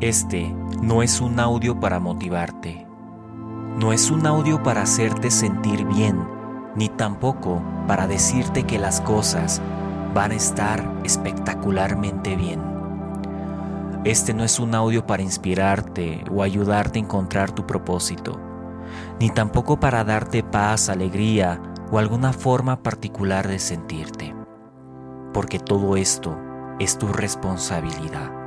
Este no es un audio para motivarte, no es un audio para hacerte sentir bien, ni tampoco para decirte que las cosas van a estar espectacularmente bien. Este no es un audio para inspirarte o ayudarte a encontrar tu propósito, ni tampoco para darte paz, alegría o alguna forma particular de sentirte, porque todo esto es tu responsabilidad.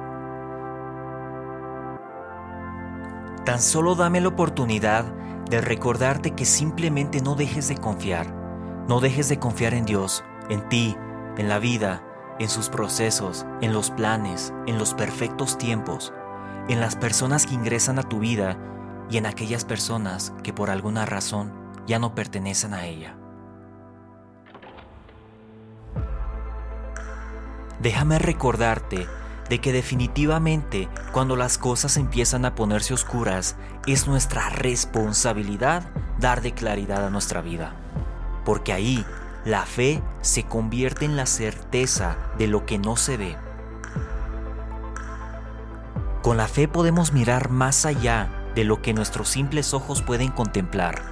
Tan solo dame la oportunidad de recordarte que simplemente no dejes de confiar, no dejes de confiar en Dios, en ti, en la vida, en sus procesos, en los planes, en los perfectos tiempos, en las personas que ingresan a tu vida y en aquellas personas que por alguna razón ya no pertenecen a ella. Déjame recordarte de que definitivamente cuando las cosas empiezan a ponerse oscuras, es nuestra responsabilidad dar de claridad a nuestra vida. Porque ahí la fe se convierte en la certeza de lo que no se ve. Con la fe podemos mirar más allá de lo que nuestros simples ojos pueden contemplar.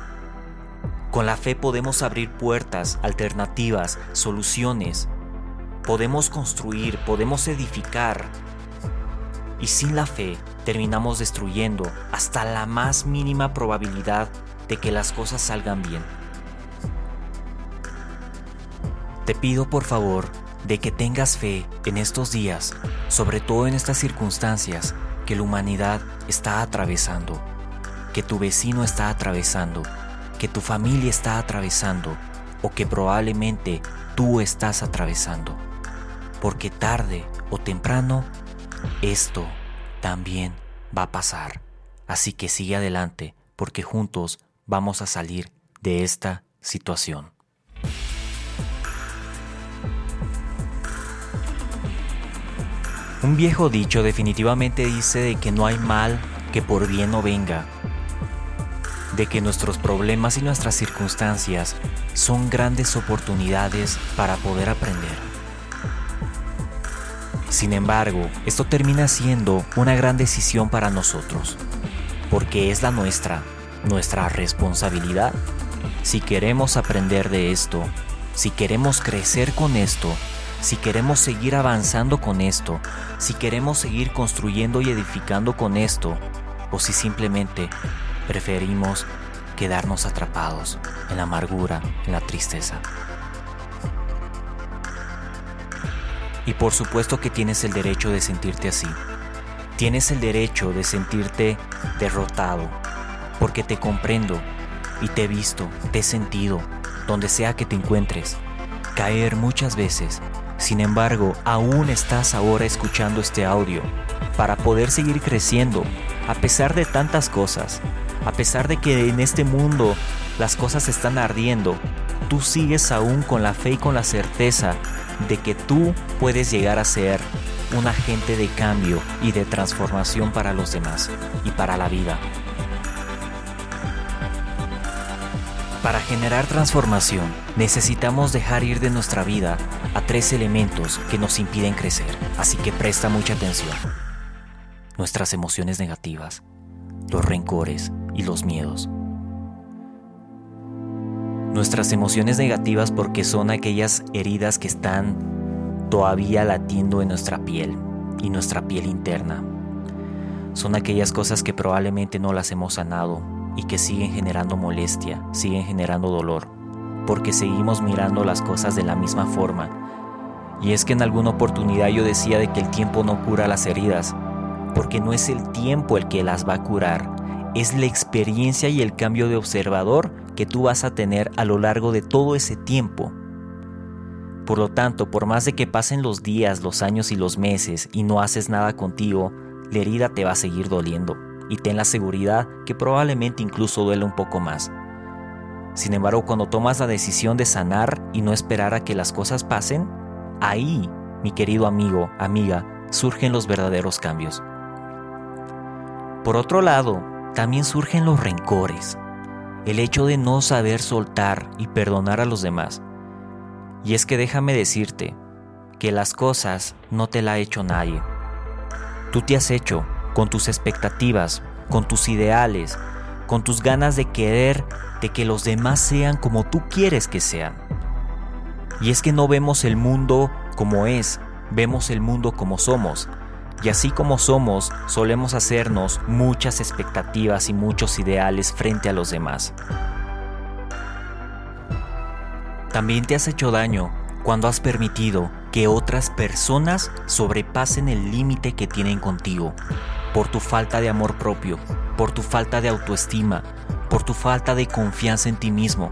Con la fe podemos abrir puertas, alternativas, soluciones, podemos construir, podemos edificar. Y sin la fe terminamos destruyendo hasta la más mínima probabilidad de que las cosas salgan bien. Te pido por favor de que tengas fe en estos días, sobre todo en estas circunstancias que la humanidad está atravesando, que tu vecino está atravesando, que tu familia está atravesando o que probablemente tú estás atravesando porque tarde o temprano esto también va a pasar. Así que sigue adelante, porque juntos vamos a salir de esta situación. Un viejo dicho definitivamente dice de que no hay mal que por bien no venga, de que nuestros problemas y nuestras circunstancias son grandes oportunidades para poder aprender. Sin embargo, esto termina siendo una gran decisión para nosotros, porque es la nuestra, nuestra responsabilidad. Si queremos aprender de esto, si queremos crecer con esto, si queremos seguir avanzando con esto, si queremos seguir construyendo y edificando con esto, o si simplemente preferimos quedarnos atrapados en la amargura, en la tristeza. Y por supuesto que tienes el derecho de sentirte así. Tienes el derecho de sentirte derrotado, porque te comprendo y te he visto, te he sentido, donde sea que te encuentres, caer muchas veces. Sin embargo, aún estás ahora escuchando este audio para poder seguir creciendo, a pesar de tantas cosas, a pesar de que en este mundo las cosas están ardiendo, tú sigues aún con la fe y con la certeza de que tú puedes llegar a ser un agente de cambio y de transformación para los demás y para la vida. Para generar transformación necesitamos dejar ir de nuestra vida a tres elementos que nos impiden crecer, así que presta mucha atención. Nuestras emociones negativas, los rencores y los miedos nuestras emociones negativas porque son aquellas heridas que están todavía latiendo en nuestra piel y nuestra piel interna. Son aquellas cosas que probablemente no las hemos sanado y que siguen generando molestia, siguen generando dolor, porque seguimos mirando las cosas de la misma forma. Y es que en alguna oportunidad yo decía de que el tiempo no cura las heridas, porque no es el tiempo el que las va a curar, es la experiencia y el cambio de observador que tú vas a tener a lo largo de todo ese tiempo. Por lo tanto, por más de que pasen los días, los años y los meses y no haces nada contigo, la herida te va a seguir doliendo y ten la seguridad que probablemente incluso duele un poco más. Sin embargo, cuando tomas la decisión de sanar y no esperar a que las cosas pasen, ahí, mi querido amigo, amiga, surgen los verdaderos cambios. Por otro lado, también surgen los rencores, el hecho de no saber soltar y perdonar a los demás. Y es que déjame decirte que las cosas no te la ha hecho nadie. Tú te has hecho con tus expectativas, con tus ideales, con tus ganas de querer de que los demás sean como tú quieres que sean. Y es que no vemos el mundo como es, vemos el mundo como somos. Y así como somos, solemos hacernos muchas expectativas y muchos ideales frente a los demás. También te has hecho daño cuando has permitido que otras personas sobrepasen el límite que tienen contigo, por tu falta de amor propio, por tu falta de autoestima, por tu falta de confianza en ti mismo.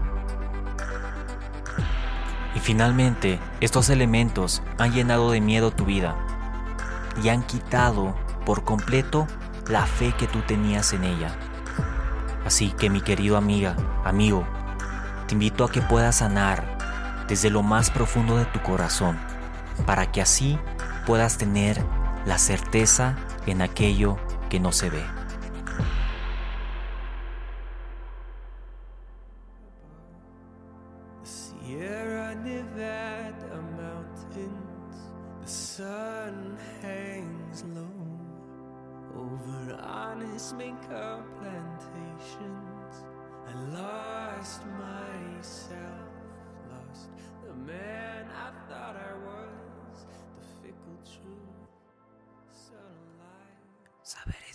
Y finalmente, estos elementos han llenado de miedo tu vida y han quitado por completo la fe que tú tenías en ella. Así que mi querido amiga, amigo, te invito a que puedas sanar desde lo más profundo de tu corazón, para que así puedas tener la certeza en aquello que no se ve. curtain hangs low over honest makeup plantations. I lost myself, lost the man I thought I was, the fickle truth, subtle lie.